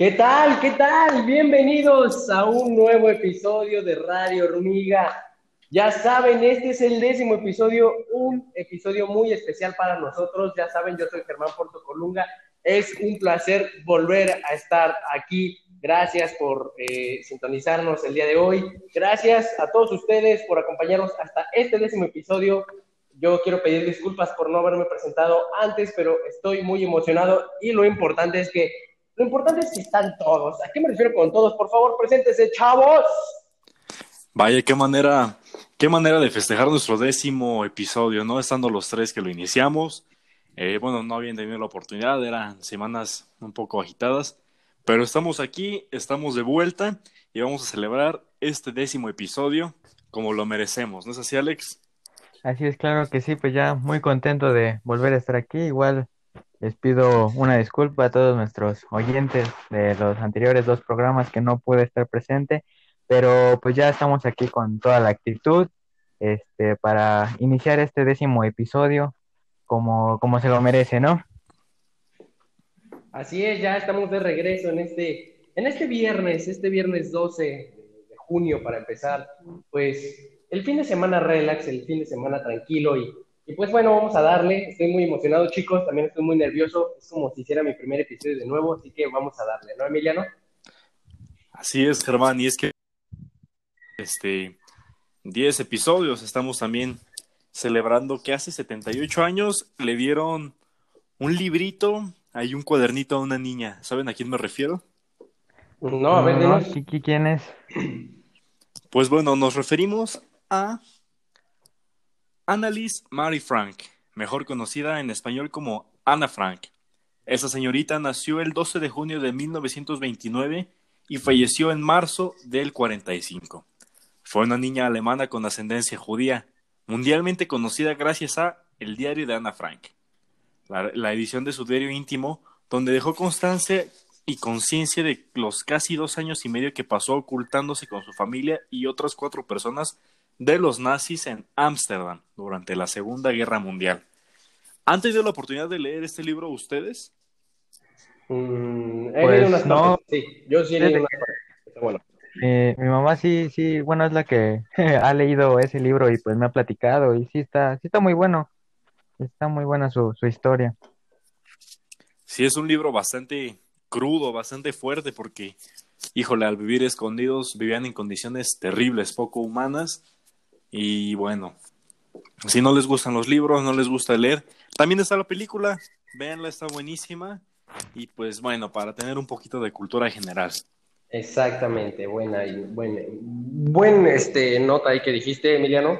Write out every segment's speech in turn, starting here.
¿Qué tal? ¿Qué tal? Bienvenidos a un nuevo episodio de Radio Hormiga. Ya saben, este es el décimo episodio, un episodio muy especial para nosotros. Ya saben, yo soy Germán Porto Colunga. Es un placer volver a estar aquí. Gracias por eh, sintonizarnos el día de hoy. Gracias a todos ustedes por acompañarnos hasta este décimo episodio. Yo quiero pedir disculpas por no haberme presentado antes, pero estoy muy emocionado y lo importante es que lo importante es que están todos. ¿A qué me refiero con todos? Por favor, preséntese, chavos. Vaya, qué manera, qué manera de festejar nuestro décimo episodio, ¿no? Estando los tres que lo iniciamos. Eh, bueno, no habían tenido la oportunidad, eran semanas un poco agitadas, pero estamos aquí, estamos de vuelta y vamos a celebrar este décimo episodio como lo merecemos, ¿no es así, Alex? Así es, claro que sí, pues ya muy contento de volver a estar aquí. Igual les pido una disculpa a todos nuestros oyentes de los anteriores dos programas que no pude estar presente, pero pues ya estamos aquí con toda la actitud este, para iniciar este décimo episodio como, como se lo merece, ¿no? Así es, ya estamos de regreso en este, en este viernes, este viernes 12 de junio para empezar, pues el fin de semana relax, el fin de semana tranquilo y, y pues bueno, vamos a darle, estoy muy emocionado chicos, también estoy muy nervioso, es como si hiciera mi primer episodio de nuevo, así que vamos a darle, ¿no, Emiliano? Así es, Germán, y es que este 10 episodios estamos también celebrando que hace 78 años le dieron un librito, hay un cuadernito a una niña. ¿Saben a quién me refiero? No, a ver, No, dinos. ¿qui- qui- ¿quién es? Pues bueno, nos referimos a Annalise Mary Frank, mejor conocida en español como Anna Frank. Esa señorita nació el 12 de junio de 1929 y falleció en marzo del 45. Fue una niña alemana con ascendencia judía, mundialmente conocida gracias a El diario de Anna Frank, la, la edición de su diario íntimo, donde dejó constancia y conciencia de los casi dos años y medio que pasó ocultándose con su familia y otras cuatro personas de los nazis en Ámsterdam durante la Segunda Guerra Mundial. ¿Han tenido la oportunidad de leer este libro ustedes? Mm, he Pues leído unas no. partes, sí, yo sí he leído unas partes, bueno. Eh, mi mamá sí, sí, bueno, es la que ha leído ese libro y pues me ha platicado y sí está, sí está muy bueno, está muy buena su, su historia. Sí, es un libro bastante crudo, bastante fuerte, porque, híjole, al vivir escondidos vivían en condiciones terribles, poco humanas. Y bueno, si no les gustan los libros, no les gusta leer, también está la película, véanla, está buenísima. Y pues bueno, para tener un poquito de cultura general. Exactamente, buena y buen, buen este, nota ahí que dijiste, Emiliano.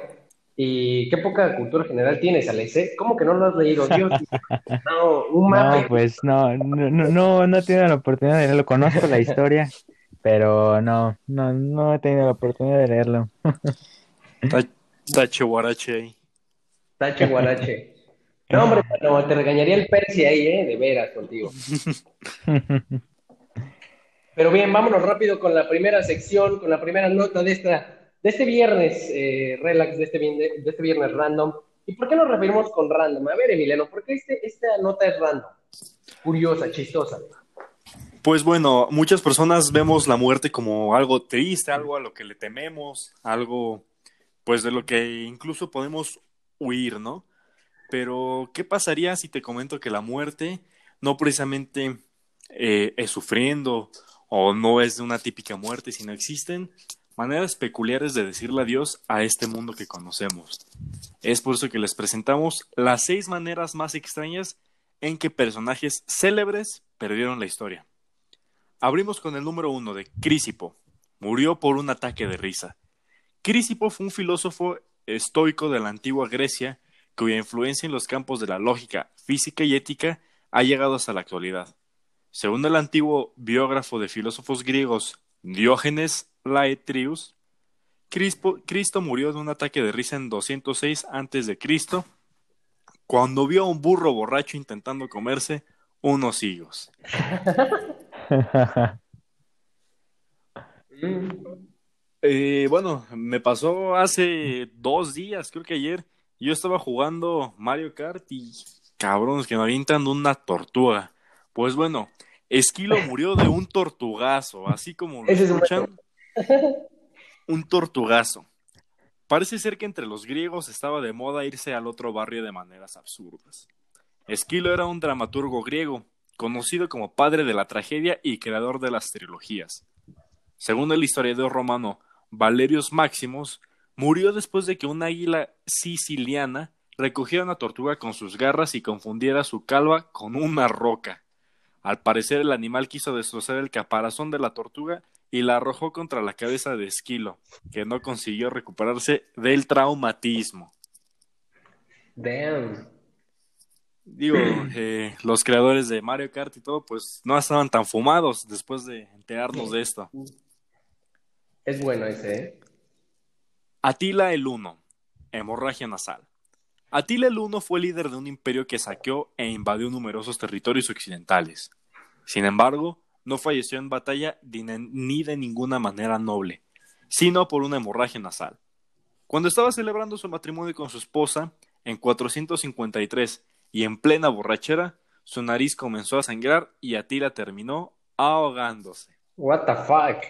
Y qué poca cultura general tienes, Alex, ¿eh? ¿Cómo que no lo has leído? Dios, no, un mapa. No, pues no, no, no, no, no he tenido la oportunidad de leerlo, conozco la historia, pero no, no, no he tenido la oportunidad de leerlo. Ta- Tache guarache ahí. Tache guarache. No, hombre, no, te regañaría el Percy ahí, ¿eh? De veras contigo. Pero bien, vámonos rápido con la primera sección, con la primera nota de esta, de este viernes eh, relax, de este, de este viernes random. ¿Y por qué nos referimos con random? A ver, Emiliano, ¿por qué este, esta nota es random? Curiosa, chistosa. Pues bueno, muchas personas vemos la muerte como algo triste, algo a lo que le tememos, algo pues de lo que incluso podemos huir, ¿no? Pero, ¿qué pasaría si te comento que la muerte no precisamente eh, es sufriendo o no es de una típica muerte, sino existen maneras peculiares de decirle adiós a este mundo que conocemos? Es por eso que les presentamos las seis maneras más extrañas en que personajes célebres perdieron la historia. Abrimos con el número uno de Crisipo. Murió por un ataque de risa. Crisipo fue un filósofo estoico de la antigua Grecia cuya influencia en los campos de la lógica, física y ética ha llegado hasta la actualidad. Según el antiguo biógrafo de filósofos griegos Diógenes Crispo- Cristo murió de un ataque de risa en 206 a.C., cuando vio a un burro borracho intentando comerse unos higos. Eh, bueno, me pasó hace dos días, creo que ayer. Yo estaba jugando Mario Kart y cabrones que me avientan una tortuga. Pues bueno, Esquilo murió de un tortugazo, así como lo escuchan. Un tortugazo. Parece ser que entre los griegos estaba de moda irse al otro barrio de maneras absurdas. Esquilo era un dramaturgo griego, conocido como padre de la tragedia y creador de las trilogías. Según el historiador romano Valerius Maximus, murió después de que una águila siciliana recogiera una tortuga con sus garras y confundiera su calva con una roca. Al parecer el animal quiso destrozar el caparazón de la tortuga y la arrojó contra la cabeza de Esquilo, que no consiguió recuperarse del traumatismo. Damn. Digo, eh, los creadores de Mario Kart y todo, pues no estaban tan fumados después de enterarnos de esto. Es bueno ese, ¿eh? Atila el Uno, hemorragia nasal. Atila el Uno fue líder de un imperio que saqueó e invadió numerosos territorios occidentales. Sin embargo, no falleció en batalla ni de- ni de ninguna manera noble, sino por una hemorragia nasal. Cuando estaba celebrando su matrimonio con su esposa, en 453, y en plena borrachera, su nariz comenzó a sangrar y Atila terminó ahogándose. What the fuck.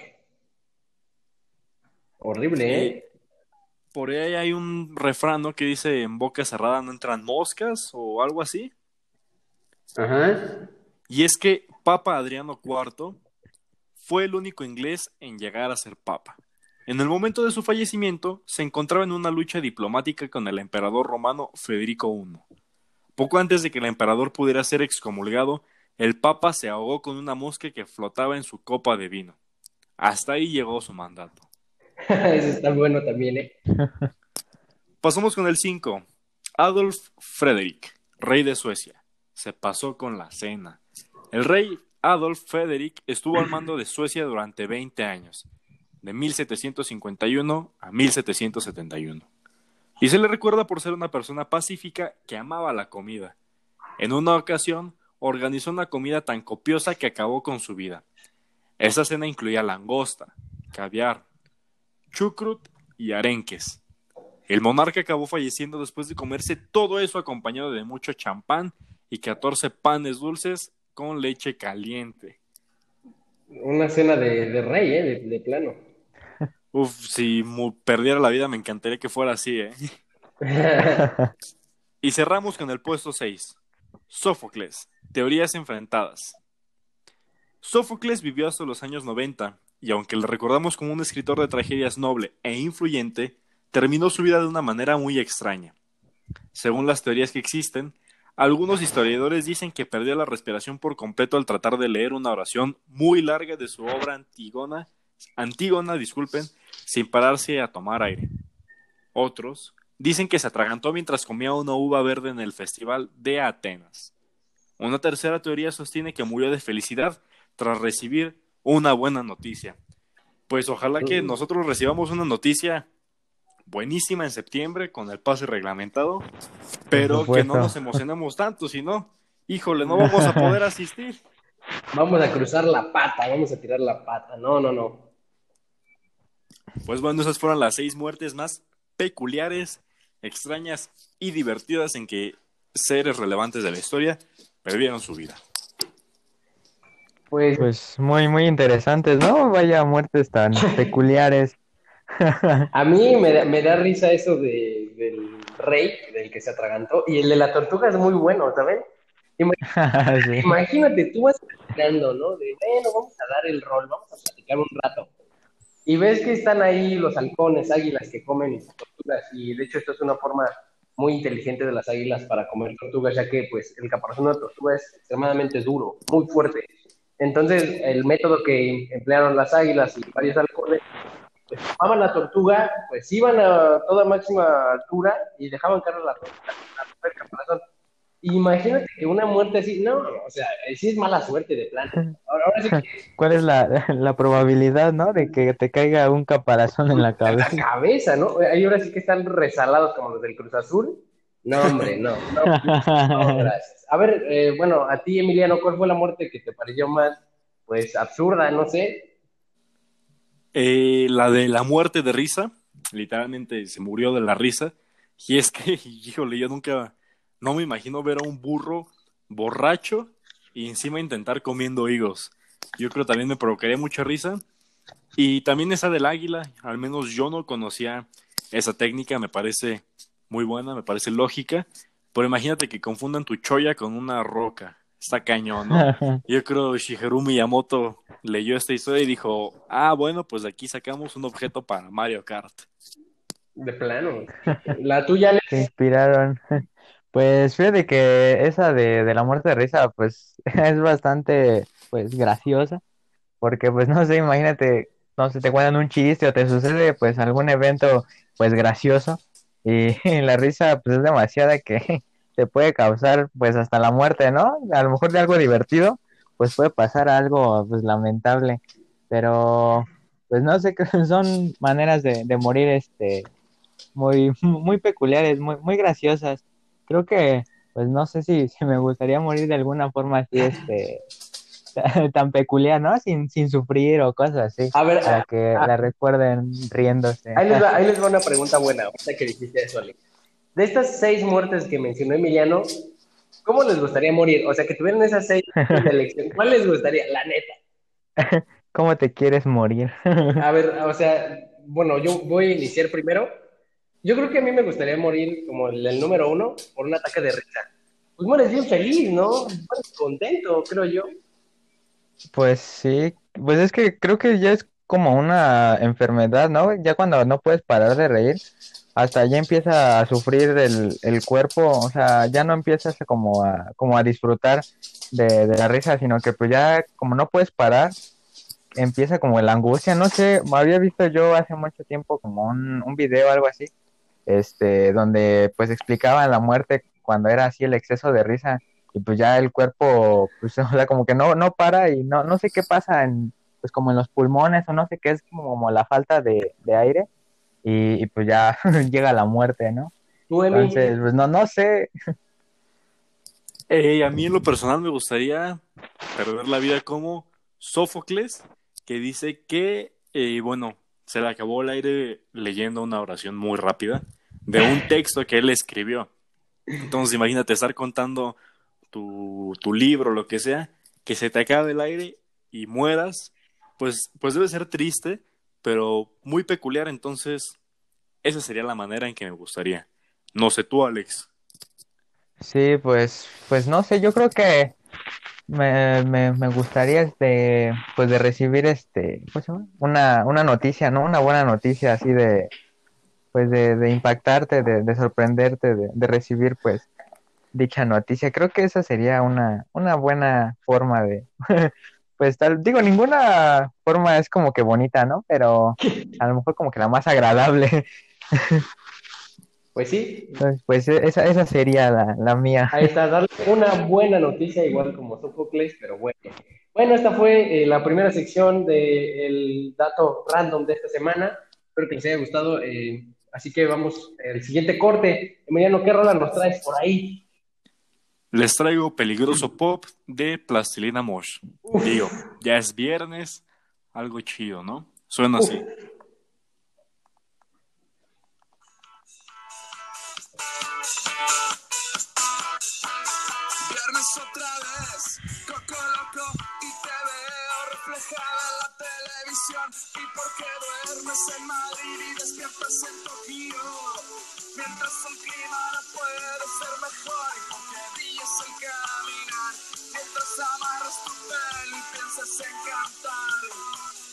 Horrible, ¿eh? Por ahí hay un refrán ¿no? que dice en boca cerrada no entran moscas o algo así. Ajá. Y es que Papa Adriano IV fue el único inglés en llegar a ser papa. En el momento de su fallecimiento, se encontraba en una lucha diplomática con el emperador romano Federico I. Poco antes de que el emperador pudiera ser excomulgado, el papa se ahogó con una mosca que flotaba en su copa de vino. Hasta ahí llegó su mandato. Ese está bueno también, ¿eh? Pasamos con el 5. Adolf Frederick, rey de Suecia. Se pasó con la cena. El rey Adolf Frederick estuvo al mando de Suecia durante 20 años, de 1751 a 1771. Y se le recuerda por ser una persona pacífica que amaba la comida. En una ocasión, organizó una comida tan copiosa que acabó con su vida. Esa cena incluía langosta, caviar, chucrut y arenques. El monarca acabó falleciendo después de comerse todo eso acompañado de mucho champán y 14 panes dulces con leche caliente. Una cena de, de rey, ¿eh? De, de plano. Uf, si perdiera la vida me encantaría que fuera así, ¿eh? Y cerramos con el puesto 6. Sófocles. Teorías enfrentadas. Sófocles vivió hasta los años 90 y aunque le recordamos como un escritor de tragedias noble e influyente, terminó su vida de una manera muy extraña. Según las teorías que existen, algunos historiadores dicen que perdió la respiración por completo al tratar de leer una oración muy larga de su obra Antígona, Antígona, disculpen, sin pararse a tomar aire. Otros dicen que se atragantó mientras comía una uva verde en el festival de Atenas. Una tercera teoría sostiene que murió de felicidad tras recibir una buena noticia. Pues ojalá que nosotros recibamos una noticia buenísima en septiembre con el pase reglamentado, pero que no nos emocionemos tanto, si no, híjole, no vamos a poder asistir. Vamos a cruzar la pata, vamos a tirar la pata. No, no, no. Pues bueno, esas fueron las seis muertes más peculiares, extrañas y divertidas en que seres relevantes de la historia perdieron su vida. Pues, Pues muy, muy interesantes, ¿no? Vaya muertes tan peculiares. a mí me da, me da risa eso de, del rey, del que se atragantó, y el de la tortuga es muy bueno, ¿saben? Sí. Imagínate, tú vas platicando, ¿no? De, bueno, vamos a dar el rol, vamos a platicar un rato. Y ves que están ahí los halcones, águilas que comen tortugas, y de hecho esto es una forma muy inteligente de las águilas para comer tortugas, ya que pues el caparazón de la tortuga es extremadamente duro, muy fuerte. Entonces, el método que emplearon las águilas y varios halcones, pues tomaban la tortuga, pues iban a toda máxima altura y dejaban caer la tortuga, la- caparazón. Imagínate que una muerte así, no, o sea, sí es mala suerte de plano. Ahora, ahora sí que ¿Cuál es la, la probabilidad, ¿no? De que te caiga un caparazón en la la cabeza. cabeza, ¿no? Ahí ahora sí que están resalados como los del Cruz Azul No, hombre, no. No, gracias. A ver, eh, bueno, a ti, Emiliano, ¿cuál fue la muerte que te pareció más, pues, absurda? No sé. Eh, la de la muerte de risa, literalmente se murió de la risa. Y es que, híjole, yo nunca, no me imagino ver a un burro borracho y encima intentar comiendo higos. Yo creo también me provocaría mucha risa. Y también esa del águila, al menos yo no conocía esa técnica, me parece muy buena, me parece lógica. Pero imagínate que confundan tu choya con una roca. Está cañón, ¿no? Yo creo Shigeru Miyamoto leyó esta historia y dijo, ah, bueno, pues de aquí sacamos un objeto para Mario Kart. De plano. La tuya, Se inspiraron. Pues fíjate que esa de, de la muerte de risa, pues es bastante, pues, graciosa, porque, pues, no sé, imagínate, no sé, te cuentan un chiste o te sucede, pues, algún evento, pues, gracioso, y la risa, pues, es demasiada que te puede causar, pues, hasta la muerte, ¿no? A lo mejor de algo divertido, pues, puede pasar algo, pues, lamentable, pero, pues, no sé, son maneras de, morir, este, muy, muy peculiares, muy, muy graciosas creo que, pues no sé si me gustaría morir de alguna forma así, este, tan peculiar, ¿no? Sin, sin sufrir o cosas así. A ver, para que ah, la recuerden riéndose. Ahí les, va, ahí les va una pregunta buena, ahorita que dijiste eso, Alex. De estas seis muertes que mencionó Emiliano, ¿cómo les gustaría morir? O sea, que tuvieran esas seis de elección, ¿cuál les gustaría? La neta. ¿Cómo te quieres morir? A ver, o sea, bueno, yo voy a iniciar primero. Yo creo que a mí me gustaría morir como el, el número uno por un ataque de risa. Pues mueres bien feliz, ¿no? Mueres contento, creo yo. Pues sí, pues es que creo que ya es como una enfermedad, ¿no? Ya cuando no puedes parar de reír, hasta ya empieza a sufrir el, cuerpo, o sea, ya no empiezas como a, como a disfrutar de, de la risa, sino que pues ya como no puedes parar, empieza como la angustia, no sé, había visto yo hace mucho tiempo como un, un video algo así, este, donde pues explicaban la muerte cuando era así el exceso de risa y pues ya el cuerpo, pues o sea, como que no, no para y no, no sé qué pasa en, pues como en los pulmones o no sé qué es como, como la falta de, de aire y, y, pues ya llega la muerte, ¿no? Entonces, pues no, no sé, Eh, a mí en lo personal me gustaría perder la vida como Sófocles, que dice que, eh, bueno, se le acabó el aire leyendo una oración muy rápida de un texto que él escribió. Entonces imagínate estar contando tu, tu libro, lo que sea, que se te acabe el aire y mueras, pues, pues debe ser triste, pero muy peculiar, entonces esa sería la manera en que me gustaría. No sé tú, Alex. sí, pues, pues no sé, yo creo que me, me, me gustaría este, pues de recibir este. Una, una noticia, ¿no? Una buena noticia así de, pues de, de impactarte, de, de sorprenderte, de, de recibir pues dicha noticia. Creo que esa sería una, una buena forma de, pues tal, digo, ninguna forma es como que bonita, ¿no? Pero a lo mejor como que la más agradable. pues sí, Entonces, pues e- esa, esa sería la, la mía. ahí está, darle una buena noticia, igual como Sófocles, pero bueno. Bueno, esta fue eh, la primera sección del dato random de esta semana. Espero que les haya gustado. eh, así que vamos al siguiente corte. Emiliano, ¿qué rola nos traes por ahí? Les traigo Peligroso Pop de Plastilina Mosh. Digo, ya es viernes, algo chido, ¿no? Suena así. Viernes otra vez, coco loco y te veo reflejada en la televisión. ¿Y por qué duermes en Madrid y despiertas en Tokio? Mientras el clima no puede ser mejor y porque brillas al caminar. Mientras amarras tu pelo y piensas en cantar.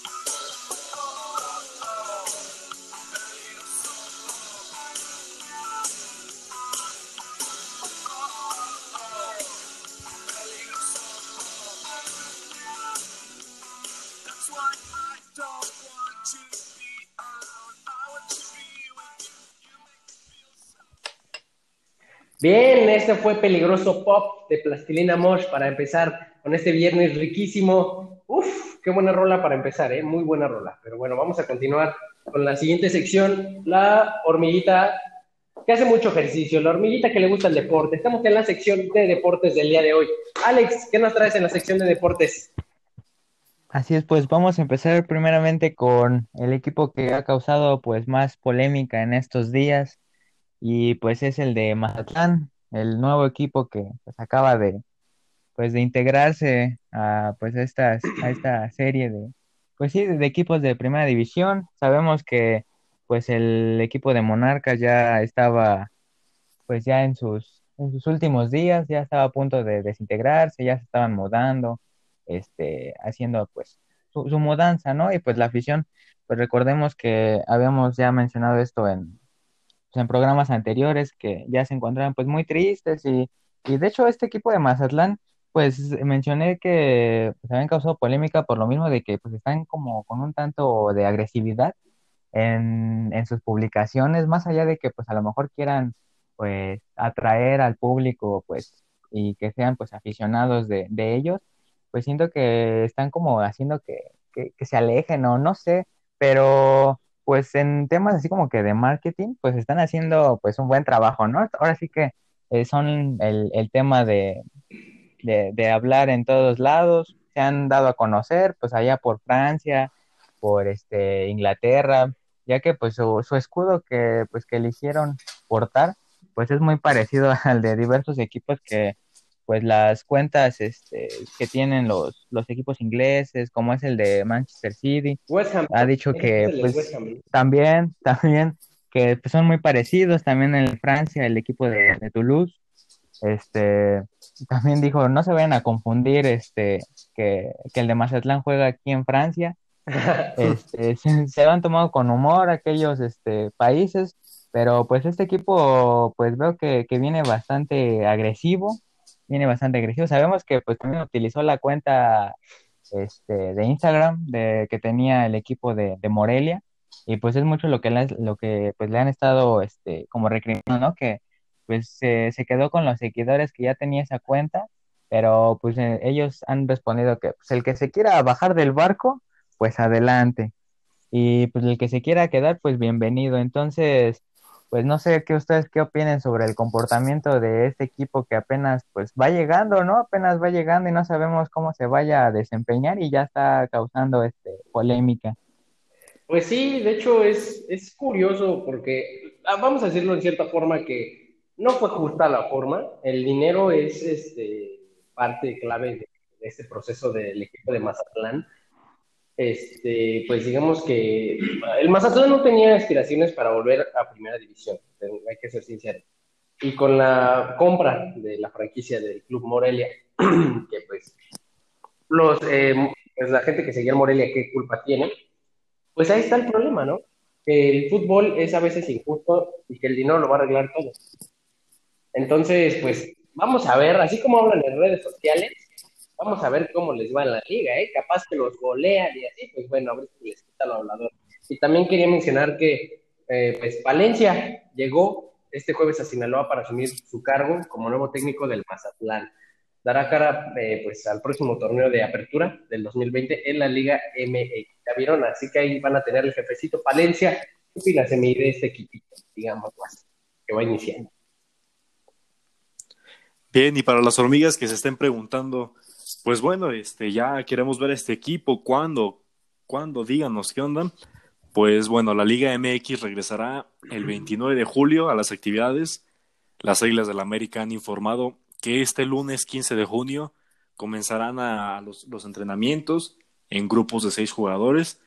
Bien, este fue Peligroso Pop de Plastilina Mosh para empezar con este viernes riquísimo. Uf, qué buena rola para empezar, ¿eh? Muy buena rola. Pero bueno, vamos a continuar con la siguiente sección, la hormiguita que hace mucho ejercicio, la hormiguita que le gusta el deporte. Estamos en la sección de deportes del día de hoy. Alex, ¿qué nos traes en la sección de deportes? Así es, pues vamos a empezar primeramente con el equipo que ha causado pues más polémica en estos días y pues es el de Mazatlán, el nuevo equipo que pues acaba de pues de integrarse a pues estas a esta serie de pues sí de equipos de primera división. Sabemos que pues el equipo de Monarcas ya estaba pues ya en sus en sus últimos días, ya estaba a punto de desintegrarse, ya se estaban mudando este, haciendo pues su, mudanza, ¿no? Y pues la afición, pues recordemos que habíamos ya mencionado esto en, pues, en programas anteriores, que ya se encontraban pues muy tristes y, y de hecho este equipo de Mazatlán, pues mencioné que pues, habían causado polémica por lo mismo de que pues están como con un tanto de agresividad en, en sus publicaciones, más allá de que pues a lo mejor quieran pues atraer al público pues y que sean pues aficionados de, de ellos, pues siento que están como haciendo que, se alejen o no sé, pero pues en temas así como que de marketing, pues están haciendo pues un buen trabajo, ¿no? Ahora sí que eh, son el, el tema de, de, hablar en todos lados, se han dado a conocer pues allá por Francia, por este Inglaterra, ya que pues su, su escudo que pues que eligieron portar pues es muy parecido al de diversos equipos que pues las cuentas este, que tienen los, los equipos ingleses, como es el de Manchester City, ha dicho que pues, también, también que pues, son muy parecidos, también en Francia el equipo de, Toulouse, este, también dijo, no se vayan a confundir este, que, el de Mazatlán juega aquí en Francia, este, se, se, han tomado con humor aquellos este, países, pero pues este equipo pues veo que, que viene bastante agresivo, viene bastante agresivo. Sabemos que pues también utilizó la cuenta este, de Instagram de, que tenía el equipo de, de Morelia y pues es mucho lo que, le, lo que pues le han estado este, como recriminando, ¿no? Que pues se, se quedó con los seguidores que ya tenía esa cuenta, pero pues eh, ellos han respondido que pues el que se quiera bajar del barco, pues adelante. Y pues el que se quiera quedar, pues bienvenido. Entonces, pues no sé qué ustedes qué opinen sobre el comportamiento de este equipo que apenas pues va llegando, ¿no? Apenas va llegando y no sabemos cómo se vaya a desempeñar y ya está causando este polémica. Pues sí, de hecho es, es curioso porque ah, vamos a decirlo en cierta forma que no fue justa la forma, el dinero es este parte clave de este proceso del equipo de Mazatlán este, pues digamos que el Mazatlán no tenía aspiraciones para volver a primera división, hay que ser sincero. Y con la compra de la franquicia del Club Morelia, que pues, los, eh, pues la gente que seguía en Morelia, ¿qué culpa tiene? Pues ahí está el problema, ¿no? Que el fútbol es a veces injusto y que el dinero lo va a arreglar todo. Entonces, pues vamos a ver, así como hablan en redes sociales, Vamos a ver cómo les va en la liga, ¿eh? Capaz que los golean y así, pues bueno, a ver si les quita lo hablador. Y también quería mencionar que, eh, pues, Palencia llegó este jueves a Sinaloa para asumir su cargo como nuevo técnico del Mazatlán. Dará cara, eh, pues, al próximo torneo de apertura del 2020 en la Liga MX. Ya vieron, así que ahí van a tener el jefecito Palencia y la semilla de este equipito, digamos, más, que va iniciando. Bien, y para las hormigas que se estén preguntando, pues bueno, este, ya queremos ver este equipo. ¿Cuándo? ¿Cuándo? Díganos, ¿qué onda? Pues bueno, la Liga MX regresará el 29 de julio a las actividades. Las Águilas del la América han informado que este lunes 15 de junio comenzarán a los, los entrenamientos en grupos de seis jugadores.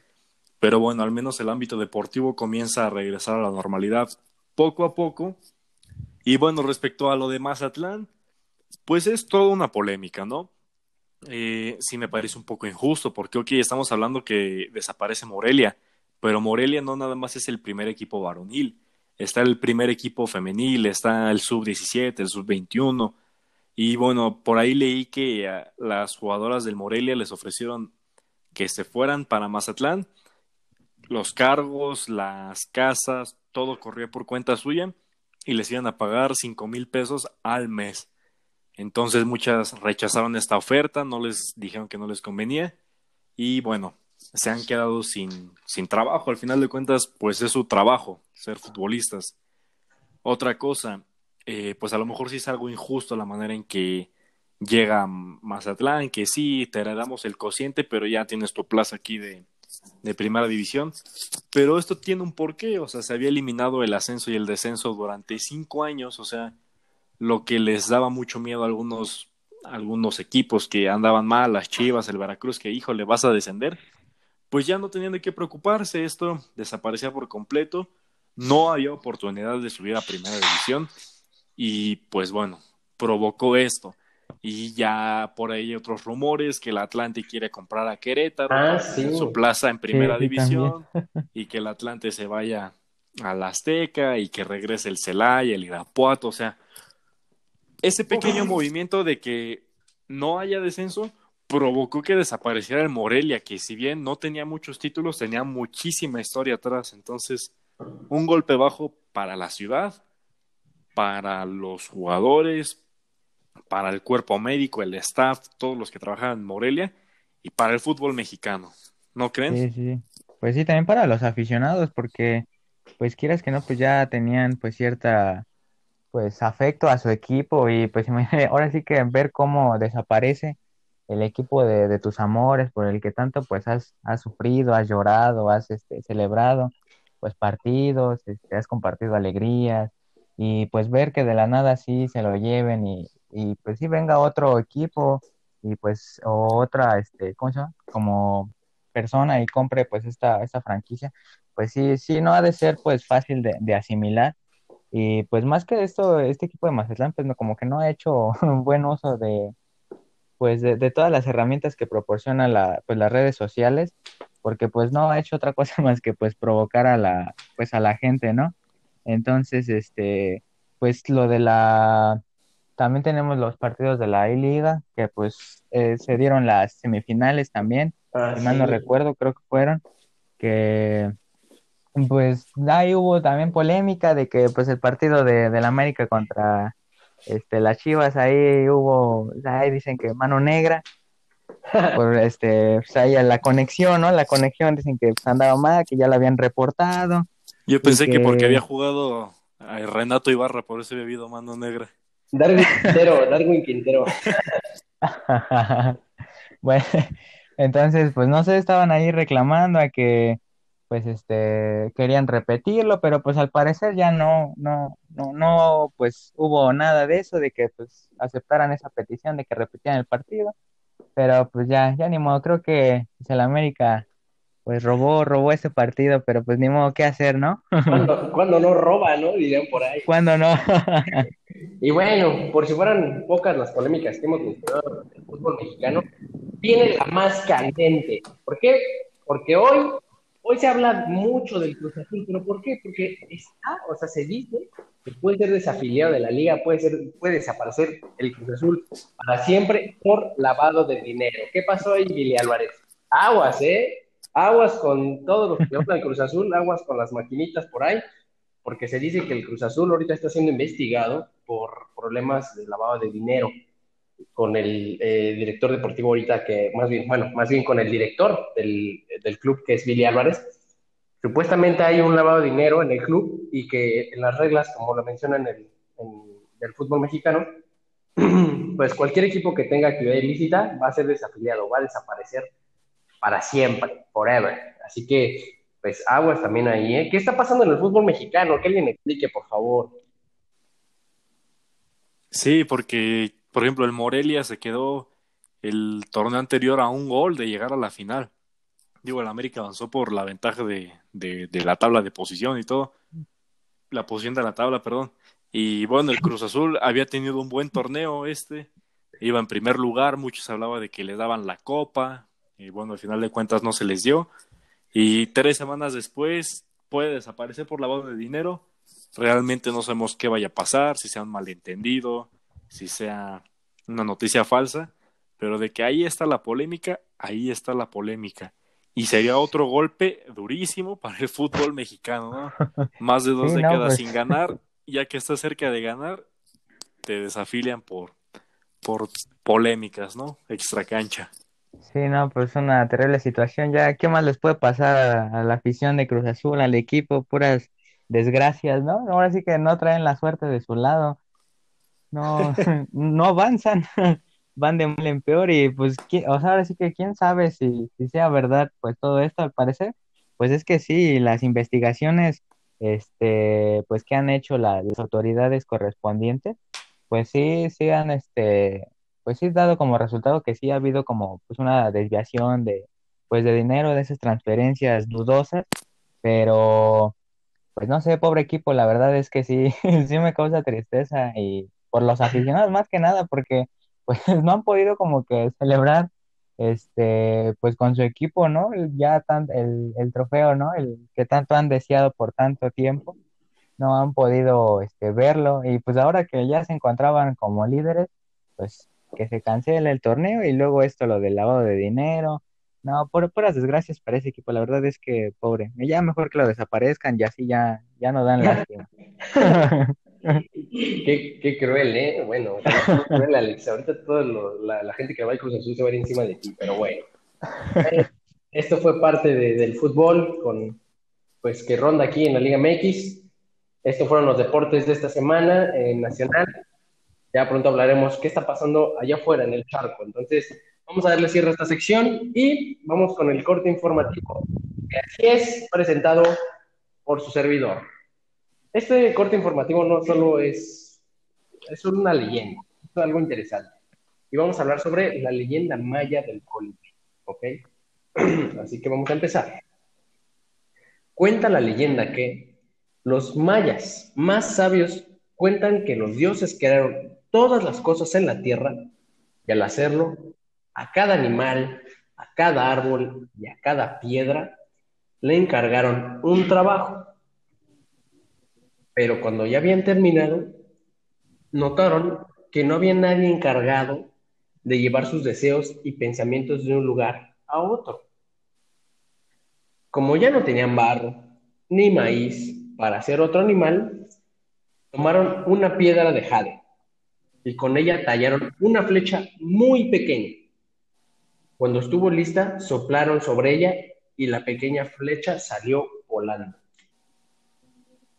Pero bueno, al menos el ámbito deportivo comienza a regresar a la normalidad poco a poco. Y bueno, respecto a lo de Mazatlán, pues es toda una polémica, ¿no? Eh, sí me parece un poco injusto, porque ok, estamos hablando que desaparece Morelia, pero Morelia no nada más es el primer equipo varonil, está el primer equipo femenil, está el sub-17, el sub-21, y bueno, por ahí leí que las jugadoras del Morelia les ofrecieron que se fueran para Mazatlán, los cargos, las casas, todo corría por cuenta suya y les iban a pagar cinco mil pesos al mes. Entonces muchas rechazaron esta oferta, no les dijeron que no les convenía y bueno, se han quedado sin, sin trabajo. Al final de cuentas, pues es su trabajo, ser futbolistas. Otra cosa, eh, pues a lo mejor sí es algo injusto la manera en que llega Mazatlán, que sí, te heredamos el cociente, pero ya tienes tu plaza aquí de, de primera división. Pero esto tiene un porqué, o sea, se había eliminado el ascenso y el descenso durante cinco años, o sea, lo que les daba mucho miedo a algunos, algunos equipos que andaban mal, las Chivas, el Veracruz, que híjole, vas a descender, pues ya no tenían de qué preocuparse, esto desaparecía por completo, no había oportunidad de subir a primera división y pues bueno, provocó esto. Y ya por ahí otros rumores que el Atlante quiere comprar a Querétaro, Ah, sí. su plaza en primera sí, división, y que el Atlante se vaya al Azteca y que regrese el Celaya, el Irapuato, o sea, ese pequeño movimiento de que no haya descenso provocó que desapareciera el Morelia, que si bien no tenía muchos títulos, tenía muchísima historia atrás. Entonces, un golpe bajo para la ciudad, para los jugadores, para el cuerpo médico, el staff, todos los que trabajan en Morelia y para el fútbol mexicano. ¿No creen? Sí, sí. Pues sí, también para los aficionados, porque pues quieras que no, pues ya tenían pues cierta pues afecto a su equipo y pues ahora sí que ver cómo desaparece el equipo de, de tus amores por el que tanto pues has, has sufrido, has llorado, has este, celebrado pues partidos, este, has compartido alegrías y pues ver que de la nada sí se lo lleven y, y pues sí venga otro equipo y pues o otra, este, ¿cómo se llama? Como persona y compre pues esta, esta franquicia, pues sí, sí, no ha de ser pues fácil de, de asimilar. Y pues más que esto, este equipo de Mazatlán, pues no, como que no ha hecho un buen uso de, pues de, de todas las herramientas que proporcionan la, pues las redes sociales, porque pues no ha hecho otra cosa más que pues provocar a la, pues a la gente, ¿no? Entonces, este, pues lo de la, también tenemos los partidos de la I-Liga, que pues eh, se dieron las semifinales también, Ah, si mal no recuerdo, creo que fueron, que pues ahí hubo también polémica de que pues el partido de, del América contra este las Chivas ahí hubo, ahí dicen que mano negra, por este, pues ahí la conexión, ¿no? La conexión dicen que pues, andaba mal, que ya la habían reportado. Yo pensé que que- porque había jugado a Renato Ibarra, por eso había habido mano negra. Darwin Quintero, Darwin Quintero. Bueno, entonces, pues no sé, estaban ahí reclamando a que, pues, este, querían repetirlo, pero pues al parecer ya no, no, no, no, pues hubo nada de eso, de que pues aceptaran esa petición de que repetían el partido, pero pues ya, ya ni modo, creo que pues, el América, pues robó, robó ese partido, pero pues ni modo qué hacer, ¿no? Cuando, cuando no roba, ¿no? Dirían por ahí. Cuando no. Y bueno, por si fueran pocas las polémicas que hemos mencionado del fútbol mexicano, viene la más candente. ¿Por qué? Porque hoy, hoy se habla mucho del Cruz Azul, pero ¿por qué? Porque está, o sea, se dice que puede ser desafiliado de la liga, puede ser, puede desaparecer el Cruz Azul para siempre por lavado de dinero. ¿Qué pasó ahí, Billy Álvarez? Aguas, ¿eh? Aguas con todos los que hablan del Cruz Azul, aguas con las maquinitas por ahí, porque se dice que el Cruz Azul ahorita está siendo investigado por problemas de lavado de dinero con el eh, director deportivo ahorita que, más bien, bueno, más bien con el director del, del club que es Billy Álvarez. Supuestamente hay un lavado de dinero en el club y que en las reglas, como lo mencionan en el, en el fútbol mexicano, pues cualquier equipo que tenga actividad ilícita va a ser desafiliado, va a desaparecer para siempre, forever. Así que, pues aguas también ahí, ¿eh? ¿Qué está pasando en el fútbol mexicano? Que alguien explique, por favor. Sí, porque, por ejemplo, el Morelia se quedó el torneo anterior a un gol de llegar a la final. Digo, el América avanzó por la ventaja de, de, de la tabla de posición y todo. La posición de la tabla, perdón. Y bueno, el Cruz Azul había tenido un buen torneo este. Iba en primer lugar, muchos hablaban de que le daban la copa. Y bueno, al final de cuentas no se les dio. Y tres semanas después puede desaparecer por lavado de dinero. Realmente no sabemos qué vaya a pasar, si sea un malentendido, si sea una noticia falsa, pero de que ahí está la polémica, ahí está la polémica. Y sería otro golpe durísimo para el fútbol mexicano, ¿no? Más de dos Sí, no, décadas pues. sin ganar, ya que estás cerca de ganar, te desafilian por, por polémicas, ¿no? Extra cancha. Sí, no, pues una terrible situación. Ya, ¿qué más les puede pasar a, a la afición de Cruz Azul, al equipo? Puras desgracias, ¿no? Ahora sí que no traen la suerte de su lado, no, no avanzan, van de mal en peor y pues, qui- o sea, ahora sí que quién sabe si, si sea verdad, pues todo esto al parecer, pues es que sí, las investigaciones, este, pues que han hecho la- las autoridades correspondientes, pues sí, sí han, este, pues sí dado como resultado que sí ha habido como pues una desviación de, pues de dinero de esas transferencias dudosas, pero pues no sé, pobre equipo, la verdad es que sí, sí me causa tristeza y por los aficionados más que nada, porque pues no han podido como que celebrar este, pues con su equipo, ¿no? Ya tan, el, el trofeo, ¿no? El que tanto han deseado por tanto tiempo, no han podido este, verlo y pues ahora que ya se encontraban como líderes, pues que se cancele el torneo y luego esto, lo del lavado de dinero. No, por puras desgracias para ese equipo, la verdad es que pobre, ya mejor que lo desaparezcan y así ya, ya no dan lástima. Qué, qué cruel, ¿eh? Bueno, qué cruel, Alex. Ahorita toda la, la gente que va al Cruz Azul se va a ir encima de ti, pero bueno. Esto fue parte de- del fútbol con, pues, que ronda aquí en la Liga MX. Estos fueron los deportes de esta semana en Nacional. Ya pronto hablaremos qué está pasando allá afuera en el charco. Entonces, vamos a darle cierre a esta sección y vamos con el corte informativo, que así es presentado por su servidor. Este corte informativo no solo es, es una leyenda, es algo interesante. Y vamos a hablar sobre la leyenda maya del colibrí, ¿ok? Así que vamos a empezar. Cuenta la leyenda que los mayas más sabios cuentan que los dioses crearon todas las cosas en la tierra y al hacerlo, a cada animal, a cada árbol y a cada piedra le encargaron un trabajo. Pero cuando ya habían terminado, notaron que no había nadie encargado de llevar sus deseos y pensamientos de un lugar a otro. Como ya no tenían barro ni maíz para hacer otro animal, tomaron una piedra de jade y con ella tallaron una flecha muy pequeña. Cuando estuvo lista, soplaron sobre ella y la pequeña flecha salió volando.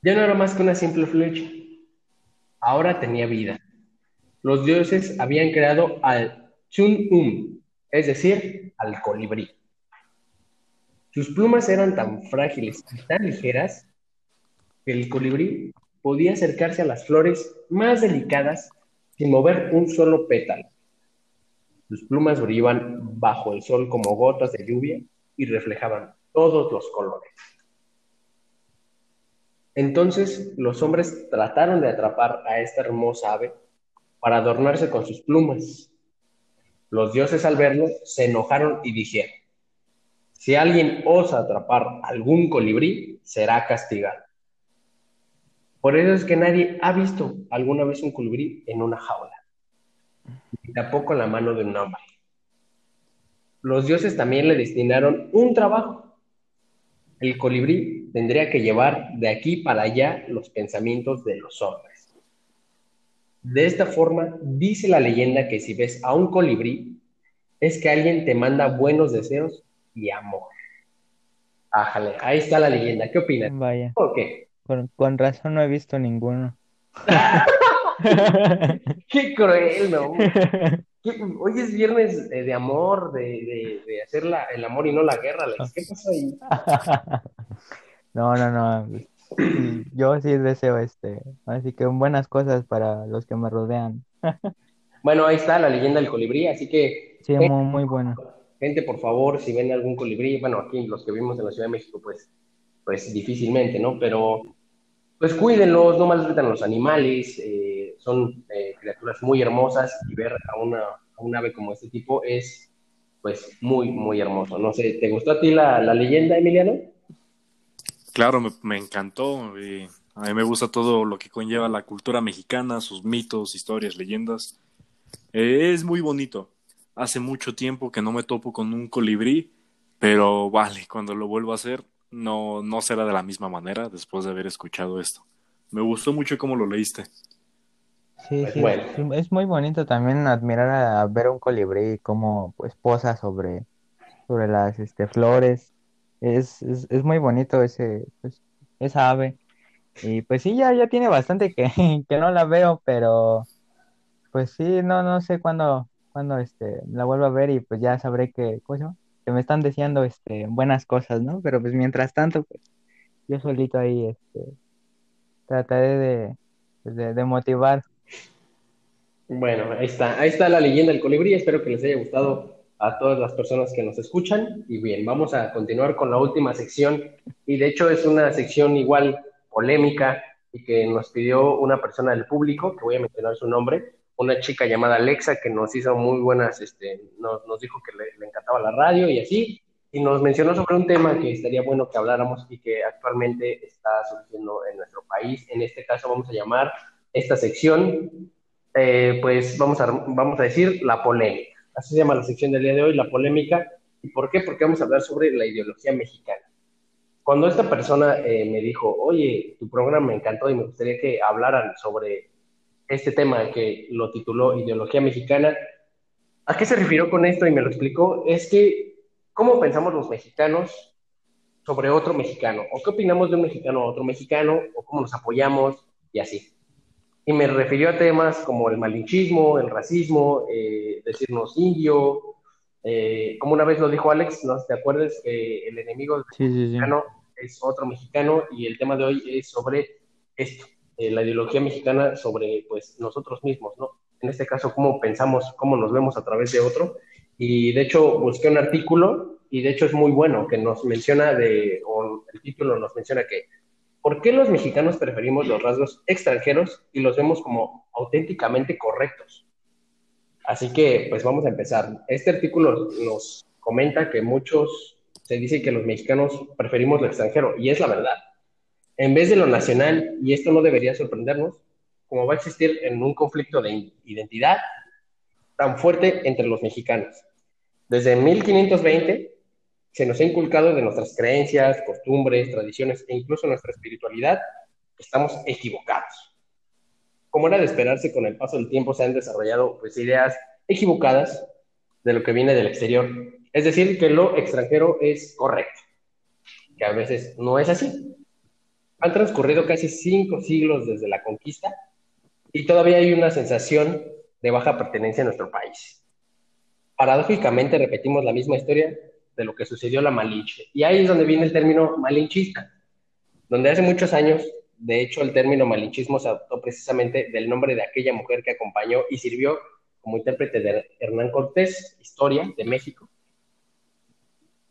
Ya no era más que una simple flecha. Ahora tenía vida. Los dioses habían creado al Chun-Um, es decir, al colibrí. Sus plumas eran tan frágiles y tan ligeras que el colibrí podía acercarse a las flores más delicadas sin mover un solo pétalo. Sus plumas brillaban bajo el sol como gotas de lluvia y reflejaban todos los colores. Entonces los hombres trataron de atrapar a esta hermosa ave para adornarse con sus plumas. Los dioses al verlo se enojaron y dijeron, si alguien osa atrapar algún colibrí, será castigado. Por eso es que nadie ha visto alguna vez un colibrí en una jaula, ni tampoco en la mano de un hombre. Los dioses también le destinaron un trabajo. El colibrí tendría que llevar de aquí para allá los pensamientos de los hombres. De esta forma, dice la leyenda que si ves a un colibrí, es que alguien te manda buenos deseos y amor. Ájale, ahí está la leyenda. ¿Qué opinas? Vaya, ¿O qué? con, con razón no he visto ninguno. Qué cruel, ¿no? ¿Qué- Hoy es viernes eh, de amor, de, de- de hacer la- el amor y no la guerra, Alex. ¿Qué pasó ahí? No, no, no. Yo sí deseo este, así que buenas cosas para los que me rodean. Bueno, ahí está la leyenda del colibrí, así que Sí, muy, muy bueno. gente, por favor, si ven algún colibrí, bueno, aquí los que vivimos en la Ciudad de México, pues, pues difícilmente, ¿no? Pero pues cuídenlos, no maltraten a los animales, eh, son eh, criaturas muy hermosas y ver a una, a un ave como este tipo es pues muy, muy hermoso. No sé, ¿te gustó a ti la, la leyenda, Emiliano? Claro, me, me encantó. a mí me gusta todo lo que conlleva la cultura mexicana, sus mitos, historias, leyendas. Es muy bonito. Hace mucho tiempo que no me topo con un colibrí, pero vale, cuando lo vuelvo a hacer, no, no será de la misma manera después de haber escuchado esto. Me gustó mucho cómo lo leíste. Sí, Pues sí, bueno. sí, es muy bonito también admirar a, a ver un colibrí cómo pues posa sobre, sobre las este, flores. Es, es, es muy bonito ese, pues, esa ave. Y pues sí, ya, ya tiene bastante que, que no la veo, pero pues sí, no, no sé cuándo, cuándo este, la vuelvo a ver y pues ya sabré que, ¿cómo se llama? que me están deseando este, buenas cosas, ¿no? Pero pues mientras tanto, pues yo solito ahí este, trataré de, pues, de, de motivar. Bueno, ahí está, ahí está la leyenda del colibrí. Espero que les haya gustado a todas las personas que nos escuchan. Y bien, vamos a continuar con la última sección. Y de hecho es una sección igual polémica y que nos pidió una persona del público, que voy a mencionar su nombre, una chica llamada Alexa que nos hizo muy buenas, este, nos, nos dijo que le, le encantaba la radio y así, y nos mencionó sobre un tema que estaría bueno que habláramos y que actualmente está surgiendo en nuestro país. En este caso vamos a llamar esta sección, eh, pues vamos a, vamos a decir la polémica. Así se llama la sección del día de hoy, la polémica. ¿Y por qué? Porque vamos a hablar sobre la ideología mexicana. Cuando esta persona eh, me dijo, oye, tu programa me encantó y me gustaría que hablaran sobre este tema que lo tituló Ideología Mexicana, ¿a qué se refirió con esto? Y me lo explicó, es que, ¿cómo pensamos los mexicanos sobre otro mexicano? ¿O qué opinamos de un mexicano a otro mexicano? ¿O cómo nos apoyamos? Y así. Y me refirió a temas como el malinchismo, el racismo, eh, decirnos indio, eh, como una vez lo dijo Alex, no te acuerdas que el enemigo del Sí, sí, sí. mexicano es otro mexicano y el tema de hoy es sobre esto, eh, la ideología mexicana sobre pues nosotros mismos, ¿no? En este caso, cómo pensamos, cómo nos vemos a través de otro. Y de hecho, busqué un artículo y de hecho es muy bueno que nos menciona de, o el título nos menciona que, ¿por qué los mexicanos preferimos los rasgos extranjeros y los vemos como auténticamente correctos? Así que, pues vamos a empezar. Este artículo nos comenta que muchos se dice que los mexicanos preferimos lo extranjero, y es la verdad. En vez de lo nacional, y esto no debería sorprendernos, como va a existir en un conflicto de identidad tan fuerte entre los mexicanos. Desde 1520 se nos ha inculcado de nuestras creencias, costumbres, tradiciones e incluso nuestra espiritualidad, estamos equivocados. Como era de esperarse, con el paso del tiempo se han desarrollado pues, ideas equivocadas de lo que viene del exterior. Es decir, que lo extranjero es correcto, que a veces no es así. Han transcurrido casi cinco siglos desde la conquista y todavía hay una sensación de baja pertenencia a nuestro país. Paradójicamente repetimos la misma historia de lo que sucedió la Malinche. Y ahí es donde viene el término malinchista, donde hace muchos años, de hecho, el término malinchismo se adoptó precisamente del nombre de aquella mujer que acompañó y sirvió como intérprete de Hernán Cortés, historia de México.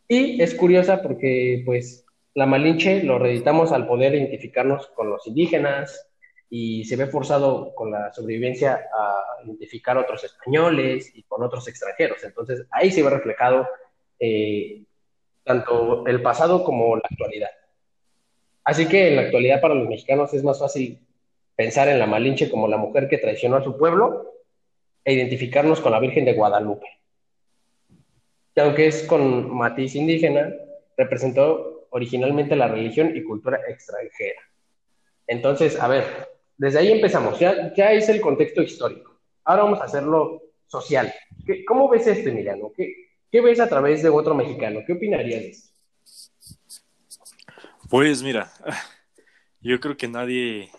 Y es curiosa porque, pues, la Malinche lo reeditamos al poder identificarnos con los indígenas y se ve forzado con la sobrevivencia a identificar a otros españoles y con otros extranjeros. Entonces, ahí se ve reflejado eh, tanto el pasado como la actualidad. Así que en la actualidad para los mexicanos es más fácil pensar en la Malinche como la mujer que traicionó a su pueblo e identificarnos con la Virgen de Guadalupe. Que aunque es con matiz indígena, representó originalmente la religión y cultura extranjera. Entonces, a ver, desde ahí empezamos, ya, ya es el contexto histórico. Ahora vamos a hacerlo social. ¿Qué, ¿Cómo ves esto, Emiliano? ¿Qué, ¿Qué ves a través de otro mexicano? ¿Qué opinarías de esto? Pues mira, yo creo que nadie,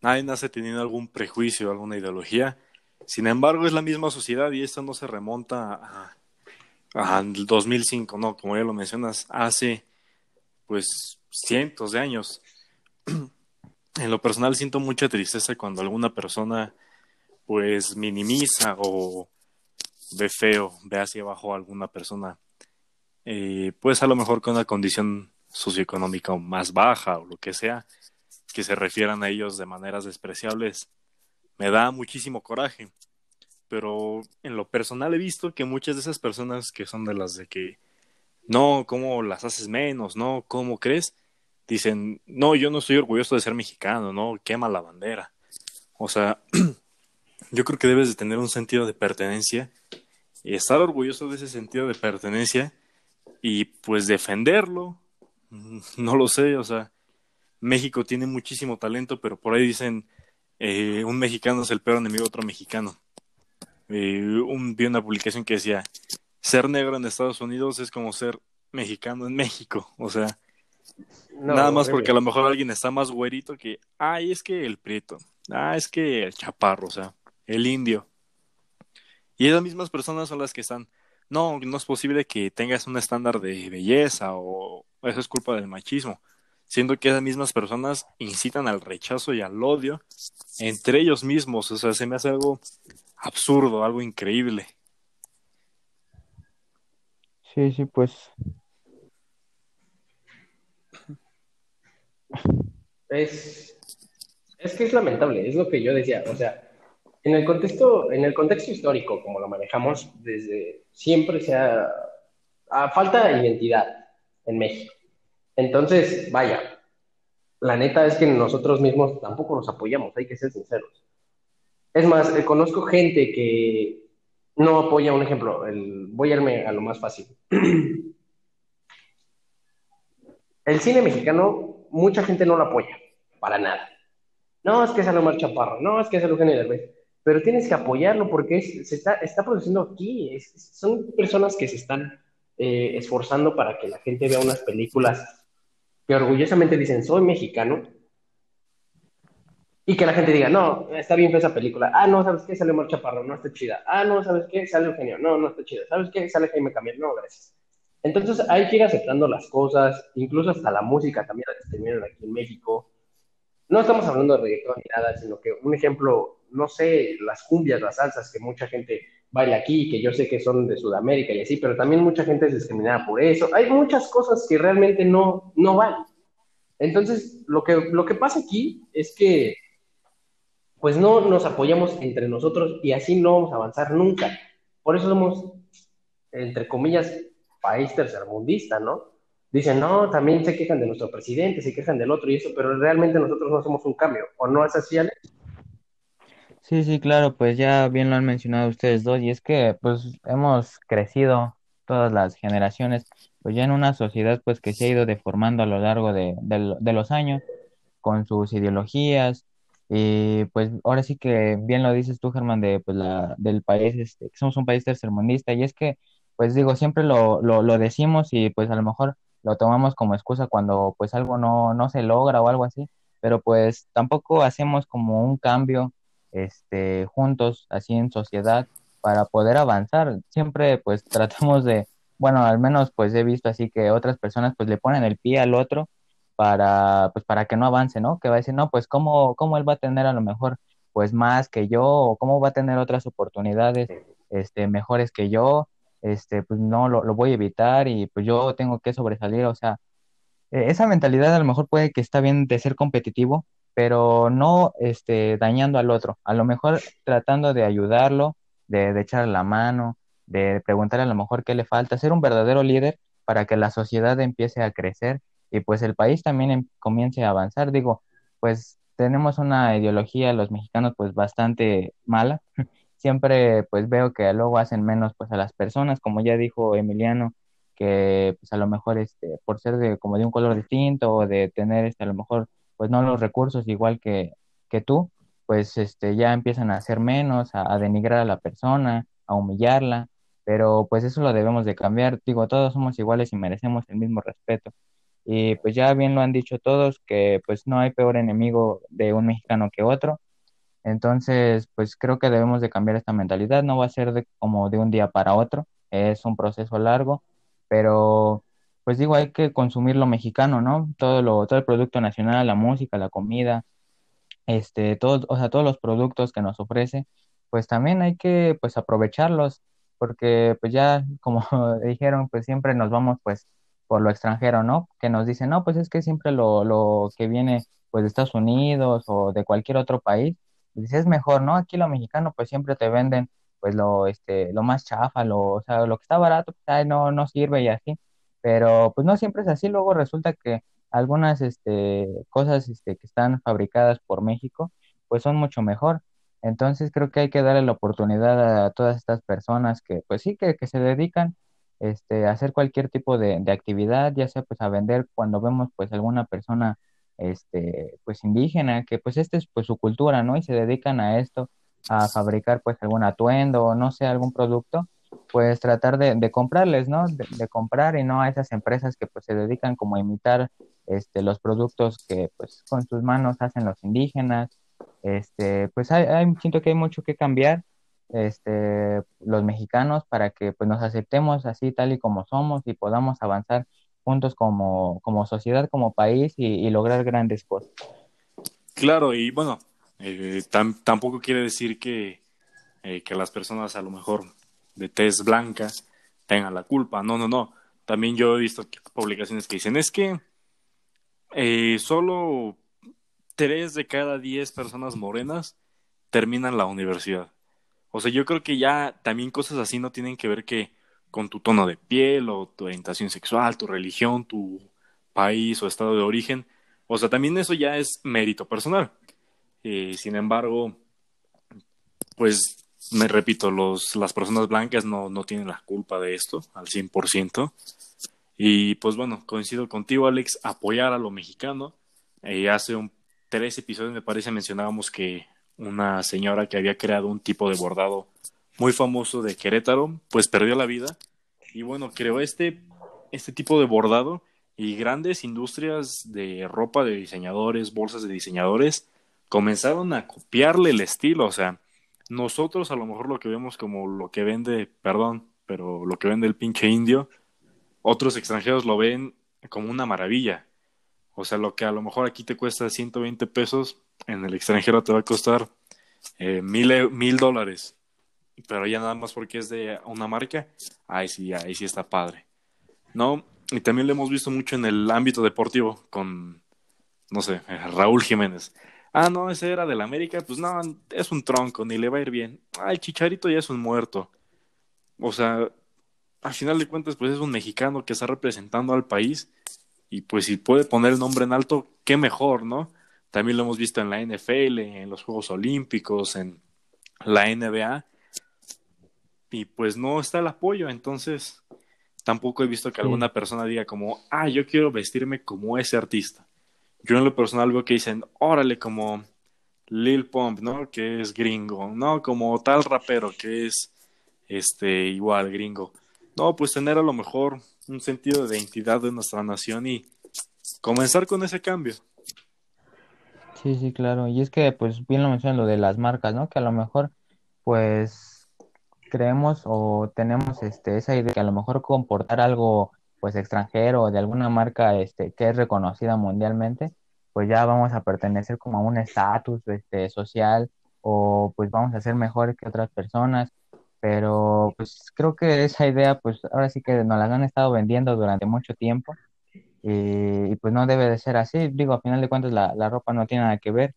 nadie nace teniendo algún prejuicio, alguna ideología. Sin embargo, es la misma sociedad y esto no se remonta a, al 2005, ¿no? Como ya lo mencionas, hace pues cientos de años. En lo personal siento mucha tristeza cuando alguna persona pues minimiza o ve feo, ve hacia abajo a alguna persona, eh, pues a lo mejor con una condición socioeconómica más baja o lo que sea, que se refieran a ellos de maneras despreciables, me da muchísimo coraje. Pero en lo personal he visto que muchas de esas personas que son de las de que no, ¿cómo las haces menos? No, ¿cómo crees? Dicen, no, yo no estoy orgulloso de ser mexicano, no, quema la bandera. O sea, yo creo que debes de tener un sentido de pertenencia y estar orgulloso de ese sentido de pertenencia y pues defenderlo. No lo sé, o sea, México tiene muchísimo talento, pero por ahí dicen, eh, un mexicano es el peor enemigo de otro mexicano. Eh, un, vi una publicación que decía, ser negro en Estados Unidos es como ser mexicano en México. O sea, No, Nada más porque a lo mejor alguien está más güerito que, ay, es que el prieto, ah, es que el chaparro, o sea, el indio. Y esas mismas personas son las que están, no, no es posible que tengas un estándar de belleza o eso es culpa del machismo, siendo que esas mismas personas incitan al rechazo y al odio entre ellos mismos, o sea, se me hace algo absurdo, algo increíble. Sí, sí, pues Es, es que es lamentable, es lo que yo decía. O sea, en el contexto, en el contexto histórico, como lo manejamos, desde siempre se ha, falta de identidad en México. Entonces, vaya, la neta es que nosotros mismos tampoco nos apoyamos, hay que ser sinceros. Es más, eh, conozco gente que no apoya, un ejemplo, voy a irme a lo más fácil. El cine mexicano, mucha gente no lo apoya, para nada. No, es que sale Omar Chaparro, no, es que sale Eugenio Derbez, pero tienes que apoyarlo porque es- se está, está produciendo aquí, es- son personas que se están eh, esforzando para que la gente vea unas películas que orgullosamente dicen, soy mexicano, y que la gente diga, no, está bien esa película, ah, no, ¿sabes qué? Sale Omar Chaparro, no está chida, ah, no, ¿sabes qué? Sale Eugenio, no, no está chida, ¿sabes qué? Sale Jaime Camil, no, gracias. Entonces hay que ir aceptando las cosas, incluso hasta la música también la discriminan aquí en México. No estamos hablando de reggaetón ni nada, sino que un ejemplo, no sé, las cumbias, las salsas que mucha gente baila aquí, que yo sé que son de Sudamérica y así, pero también mucha gente es discriminada por eso. Hay muchas cosas que realmente no, no van. Entonces, lo que, lo que pasa aquí es que pues no nos apoyamos entre nosotros y así no vamos a avanzar nunca. Por eso somos, entre comillas, país tercermundista, ¿no? Dicen, no, también se quejan de nuestro presidente, se quejan del otro y eso, pero realmente nosotros no somos un cambio, ¿o no es así, Ale? Sí, sí, claro, pues ya bien lo han mencionado ustedes dos, y es que pues hemos crecido todas las generaciones, pues ya en una sociedad pues que se ha ido deformando a lo largo de, de- los años con sus ideologías, y pues ahora sí que bien lo dices tú, Germán, de pues la, del país, este, somos un país tercermundista, y es que pues digo, siempre lo, lo, lo decimos y pues a lo mejor lo tomamos como excusa cuando pues algo no, no se logra o algo así, pero pues tampoco hacemos como un cambio este, juntos, así en sociedad, para poder avanzar. Siempre pues tratamos de, bueno, al menos pues he visto así que otras personas pues le ponen el pie al otro para, pues para que no avance, ¿no? Que va a decir, no, pues cómo, cómo él va a tener a lo mejor pues más que yo, o cómo va a tener otras oportunidades este, mejores que yo, este, pues no, lo, lo voy a evitar y pues yo tengo que sobresalir, o sea, eh, esa mentalidad a lo mejor puede que está bien de ser competitivo, pero no este, dañando al otro. A lo mejor tratando de ayudarlo, de, echarle la mano, de preguntarle a lo mejor qué le falta, ser un verdadero líder para que la sociedad empiece a crecer y pues el país también em- comience a avanzar. Digo, pues tenemos una ideología los mexicanos pues bastante mala. Siempre pues veo que luego hacen menos pues a las personas, como ya dijo Emiliano que pues a lo mejor este, por ser de como de un color distinto o de tener este, a lo mejor pues no los recursos igual que, que tú, pues este, ya empiezan a hacer menos, a, a denigrar a la persona, a humillarla, pero pues eso lo debemos de cambiar. Digo, todos somos iguales y merecemos el mismo respeto. Y pues ya bien lo han dicho todos, que pues no hay peor enemigo de un mexicano que otro. Entonces, pues creo que debemos de cambiar esta mentalidad. No va a ser de, como de un día para otro, es un proceso largo, pero pues digo, hay que consumir lo mexicano, ¿no? Todo lo, todo el producto nacional, la música, la comida, este, todos, o sea, todos los productos que nos ofrece, pues también hay que pues aprovecharlos, porque pues ya como dijeron, pues siempre nos vamos pues por lo extranjero, ¿no? Que nos dicen, no, pues es que siempre lo, lo que viene pues de Estados Unidos o de cualquier otro país, pues es mejor, ¿no? Aquí lo mexicano pues siempre te venden pues lo, este, lo más chafa, lo, o sea, lo que está barato, pues no, no sirve y así, pero pues no siempre es así, luego resulta que algunas este, cosas este, que están fabricadas por México, pues son mucho mejor. Entonces creo que hay que darle la oportunidad a todas estas personas que, pues sí, que, que se dedican este, a hacer cualquier tipo de, de actividad, ya sea pues a vender cuando vemos pues alguna persona este, pues indígena, que pues esta es pues su cultura, ¿no? Y se dedican a esto, a fabricar pues algún atuendo o no sé, algún producto, pues tratar de, comprarles, ¿no? De, comprar y no a esas empresas que pues se dedican como a imitar este, los productos que pues con sus manos hacen los indígenas, este, pues hay, hay- siento que hay mucho que cambiar, este, los mexicanos para que pues nos aceptemos así tal y como somos y podamos avanzar juntos como, como sociedad, como país y, lograr grandes cosas. Claro, y bueno, eh, tam- tampoco quiere decir que, eh, que las personas a lo mejor de tez blanca tengan la culpa. No, no, no. También yo he visto publicaciones que dicen, es que eh, solo tres de cada diez personas morenas terminan la universidad. O sea, yo creo que ya también cosas así no tienen que ver que con tu tono de piel o tu orientación sexual, tu religión, tu país o estado de origen. O sea, también eso ya es mérito personal. Eh, sin embargo, pues me repito, los, las personas blancas no, no tienen la culpa de esto al 100%. Y pues bueno, coincido contigo, Alex, apoyar a lo mexicano. Eh, hace un, tres episodios, me parece, mencionábamos que una señora que había creado un tipo de bordado muy famoso de Querétaro, pues perdió la vida. Y bueno, creó este, este tipo de bordado y grandes industrias de ropa de diseñadores, bolsas de diseñadores, comenzaron a copiarle el estilo. O sea, nosotros a lo mejor lo que vemos como lo que vende, perdón, pero lo que vende el pinche indio, otros extranjeros lo ven como una maravilla. O sea, lo que a lo mejor aquí te cuesta 120 pesos, en el extranjero te va a costar eh, mil, e- mil dólares. Pero ya nada más porque es de una marca, ahí sí, ahí sí está padre. ¿No? Y también lo hemos visto mucho en el ámbito deportivo con, no sé, Raúl Jiménez. Ah, no, ese era del América, pues no, es un tronco, ni le va a ir bien. Ah, el Chicharito ya es un muerto. O sea, al final de cuentas, pues es un mexicano que está representando al país y pues si puede poner el nombre en alto, qué mejor, ¿no? También lo hemos visto en la NFL, en los Juegos Olímpicos, en la NBA y pues no está el apoyo, entonces tampoco he visto que alguna persona diga como, ah, yo quiero vestirme como ese artista. Yo en lo personal veo que dicen, órale, como Lil Pump, ¿no? Que es gringo, ¿no? Como tal rapero que es este igual gringo. No, pues tener a lo mejor un sentido de identidad de nuestra nación y comenzar con ese cambio. Sí, sí, claro. Y es que, pues, bien lo mencionan lo de las marcas, ¿no? Que a lo mejor, pues, creemos o tenemos este, esa idea de que a lo mejor comportar algo, pues, extranjero o de alguna marca, este, que es reconocida mundialmente, pues ya vamos a pertenecer como a un estatus, este, social o pues vamos a ser mejor que otras personas. Pero, pues, creo que esa idea, pues, ahora sí que nos la han estado vendiendo durante mucho tiempo y, y, pues no debe de ser así. Digo, a final de cuentas la, la ropa no tiene nada que ver.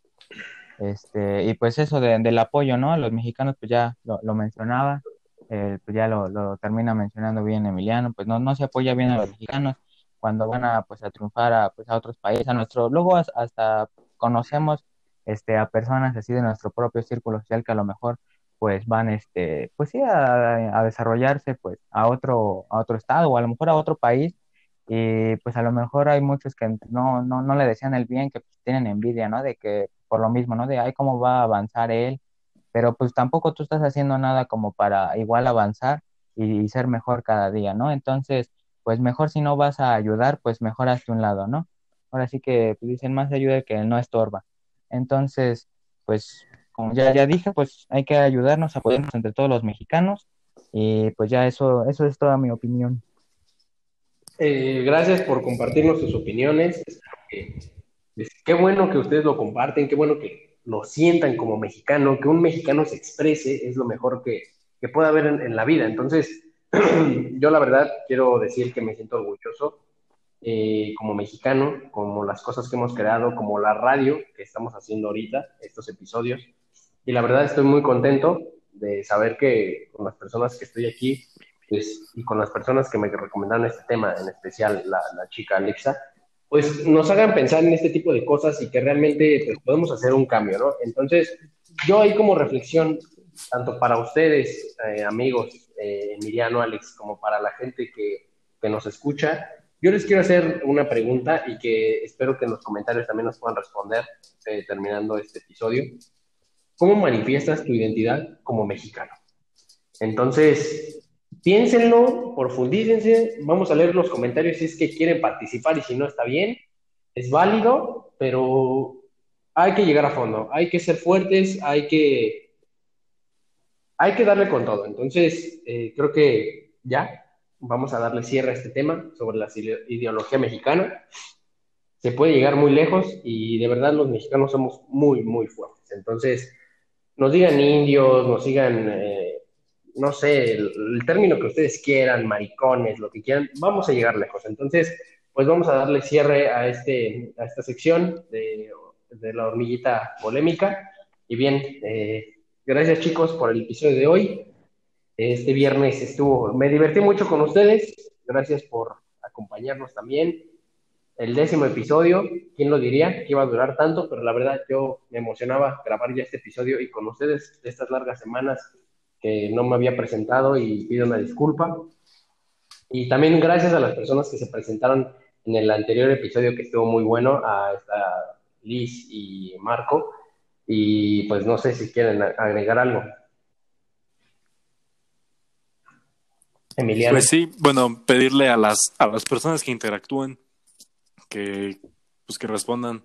Este, y pues eso de- del apoyo, ¿no? A los mexicanos, pues ya lo, lo mencionaba, eh, pues ya lo, termina mencionando bien Emiliano, pues no, no se apoya bien a los mexicanos cuando van a, pues, a triunfar a, pues, a otros países, a nuestro, luego as- hasta conocemos este, a personas así de nuestro propio círculo social que a lo mejor pues van, este, pues sí, a, a desarrollarse pues a otro, a otro estado o a lo mejor a otro país y pues a lo mejor hay muchos que no, no, no le desean el bien, que pues, tienen envidia, ¿no? De que por lo mismo, ¿no? De, ay, ¿cómo va a avanzar él? Pero pues tampoco tú estás haciendo nada como para igual avanzar y, ser mejor cada día, ¿no? Entonces, pues mejor si no vas a ayudar, pues mejor hazte un lado, ¿no? Ahora sí que pues, dicen más ayuda que no estorba. Entonces, pues como ya, ya dije, pues hay que ayudarnos, apoyarnos entre todos los mexicanos y pues ya eso, eso es toda mi opinión. Eh, gracias por compartirnos sus opiniones. Espero que- es- qué bueno que ustedes lo comparten, qué bueno que lo sientan como mexicano, que un mexicano se exprese es lo mejor que, que pueda haber en, la vida. Entonces, yo la verdad quiero decir que me siento orgulloso eh, como mexicano, como las cosas que hemos creado, como la radio que estamos haciendo ahorita, estos episodios. Y la verdad estoy muy contento de saber que con las personas que estoy aquí pues, y con las personas que me recomendaron este tema, en especial la chica Alexa, pues nos hagan pensar en este tipo de cosas y que realmente pues, podemos hacer un cambio, ¿no? Entonces, yo ahí como reflexión, tanto para ustedes, eh, amigos, eh, Emiliano, Alex, como para la gente que, nos escucha, yo les quiero hacer una pregunta y que espero que en los comentarios también nos puedan responder eh, terminando este episodio. ¿Cómo manifiestas tu identidad como mexicano? Entonces, piénsenlo, profundícense, vamos a leer los comentarios si es que quieren participar y si no está bien. es válido, pero hay que llegar a fondo, hay que ser fuertes, hay que, hay que darle con todo. Entonces, eh, creo que ya vamos a darle cierre a este tema sobre la ideología mexicana. Se puede llegar muy lejos y de verdad los mexicanos somos muy, muy fuertes. Entonces, nos digan indios, nos digan, eh, no sé, el, término que ustedes quieran, maricones, lo que quieran, vamos a llegar lejos. Entonces, pues vamos a darle cierre a, este, a esta sección de, de la hormiguita polémica. Y bien, eh, gracias chicos por el episodio de hoy. Este viernes estuvo, me divertí mucho con ustedes. Gracias por acompañarnos también. El décimo episodio, ¿quién lo diría que iba a durar tanto? Pero la verdad yo me emocionaba grabar ya este episodio y con ustedes de estas largas semanas que no me había presentado y pido una disculpa. Y también gracias a las personas que se presentaron en el anterior episodio que estuvo muy bueno, a Liz y Marco. Y pues no sé si quieren agregar algo. Emiliano. Pues sí, bueno, pedirle a las, a las personas que interactúen que, pues que respondan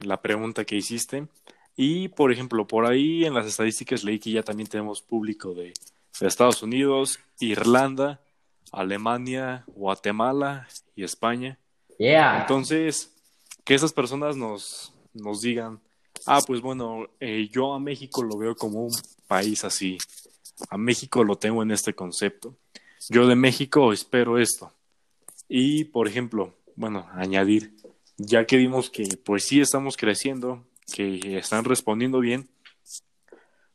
la pregunta que hiciste. Y, por ejemplo, por ahí en las estadísticas leí que ya también tenemos público de, de Estados Unidos, Irlanda, Alemania, Guatemala y España. Yeah. Entonces, que esas personas nos, nos digan, ah, pues bueno, eh, yo a México lo veo como un país así. A México lo tengo en este concepto. Yo de México espero esto. Y, por ejemplo, bueno, añadir, ya que vimos que pues sí estamos creciendo, que están respondiendo bien,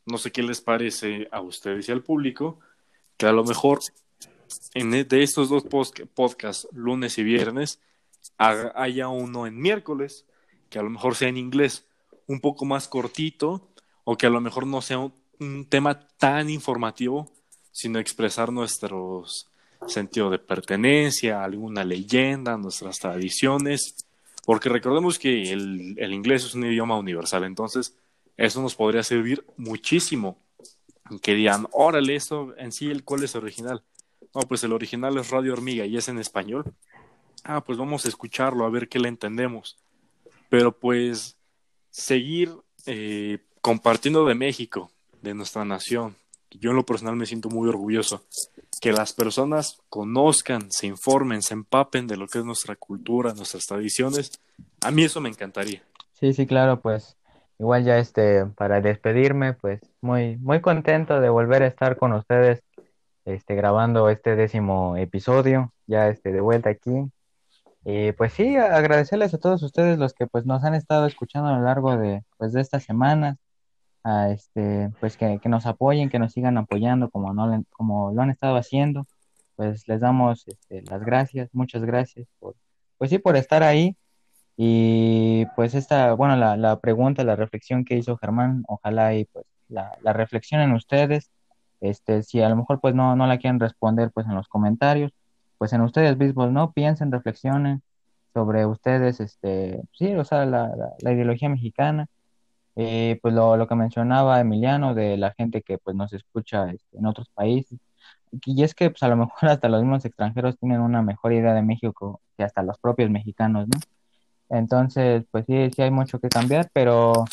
no sé qué les parece a ustedes y al público, que a lo mejor en, e, de estos dos podcasts, lunes y viernes, haya uno en miércoles, que a lo mejor sea en inglés, un poco más cortito, o que a lo mejor no sea un, tema tan informativo, sino expresar nuestros sentido de pertenencia, alguna leyenda, nuestras tradiciones, porque recordemos que el, el, inglés es un idioma universal, entonces eso nos podría servir muchísimo. Que digan, órale, esto en sí, el cuál es original. No, pues el original es Radio Hormiga y es en español ah, pues vamos a escucharlo, a ver qué le entendemos. Pero pues seguir eh, compartiendo de México, de nuestra nación. Yo en lo personal me siento muy orgulloso. Que las personas conozcan, se informen, se empapen de lo que es nuestra cultura, nuestras tradiciones. A mí eso me encantaría. Sí, sí, claro, pues igual ya este, para despedirme, pues muy, muy contento de volver a estar con ustedes, este, grabando este décimo episodio, ya este, de vuelta aquí, y pues sí, agradecerles a todos ustedes los que pues nos han estado escuchando a lo largo de, pues, de estas semanas, a este, pues que, nos apoyen, que nos sigan apoyando como, no, como lo han estado haciendo. Pues les damos este, las gracias, muchas gracias por, pues sí, por estar ahí. Y pues esta, bueno, la, la pregunta, la reflexión que hizo Germán, ojalá y pues la, la reflexionen ustedes. Este, si a lo mejor pues no, no la quieren responder pues en los comentarios, pues en ustedes mismos, ¿no? Piensen, reflexionen sobre ustedes, este, sí, o sea, la, la, ideología mexicana, eh, pues lo, lo, que mencionaba Emiliano de la gente que pues nos escucha este, en otros países, y es que pues a lo mejor hasta los mismos extranjeros tienen una mejor idea de México que hasta los propios mexicanos, ¿no? Entonces, pues sí, sí hay mucho que cambiar, pero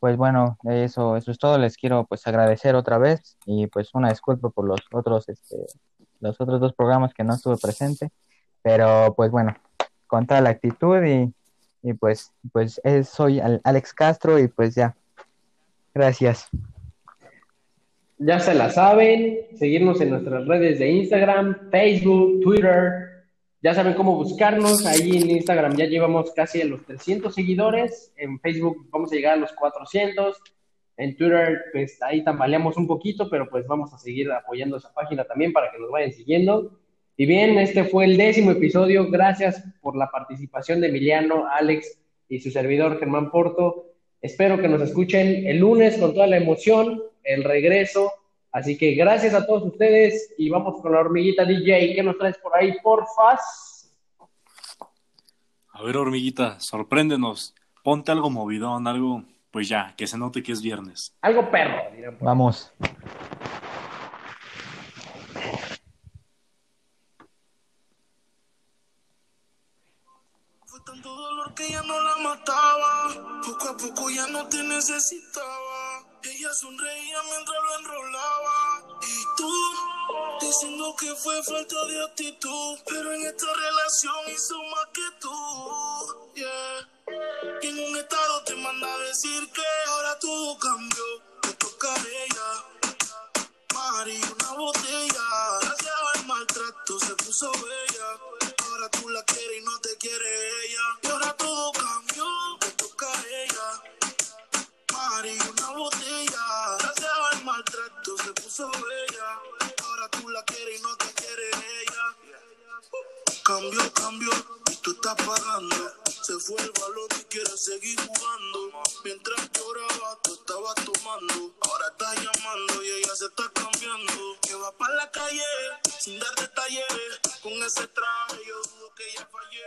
pues bueno, eso, eso es todo. Les quiero pues agradecer otra vez y pues una disculpa por los otros este, los otros dos programas que no estuve presente, pero pues bueno, con toda la actitud y, y pues, pues soy Alex Castro y pues ya, gracias. Ya se la saben, seguirnos en nuestras redes de Instagram, Facebook, Twitter, ya saben cómo buscarnos, ahí en Instagram ya llevamos casi a los 300 seguidores, en Facebook vamos a llegar a los 400, en Twitter, pues ahí tambaleamos un poquito, pero pues vamos a seguir apoyando esa página también para que nos vayan siguiendo. Y bien, este fue el décimo episodio. Gracias por la participación de Emiliano, Alex y su servidor Germán Porto. Espero que nos escuchen el lunes con toda la emoción, el regreso. Así que gracias a todos ustedes y vamos con la hormiguita DJ. ¿Qué nos traes por ahí, porfas? A ver, hormiguita, sorpréndenos. Ponte algo movidón, algo pues ya, que se note que es viernes. Algo perro, Vamos. Fue tanto Poco a poco ya no te necesitaba. Ella sonreía mientras lo enrolaba. Y tú, diciendo que fue falta de actitud. Pero en esta relación hizo más que tú. Yeah. Y en un estado te manda a decir que ahora todo cambió. Te toca a ella. Mari, una botella. Gracias al maltrato se puso bella. Ahora tú la quieres y no te quiere ella. Y ahora todo Ahora tú la quieres y no te quiere ella. Cambio, cambio, y tú estás pagando. Se fue el balón y quieres seguir jugando. Mientras lloraba, tú estabas tomando. Ahora estás llamando y ella se está cambiando. Que va para la calle sin dar detalles. Con ese traje yo dudo que ella fallé.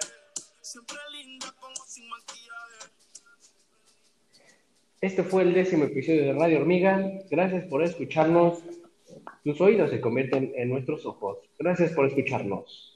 Siempre linda como sin maquillaje. Este fue el décimo episodio de Radio Hormiga. Gracias por escucharnos. Tus oídos se convierten en nuestros ojos. Gracias por escucharnos.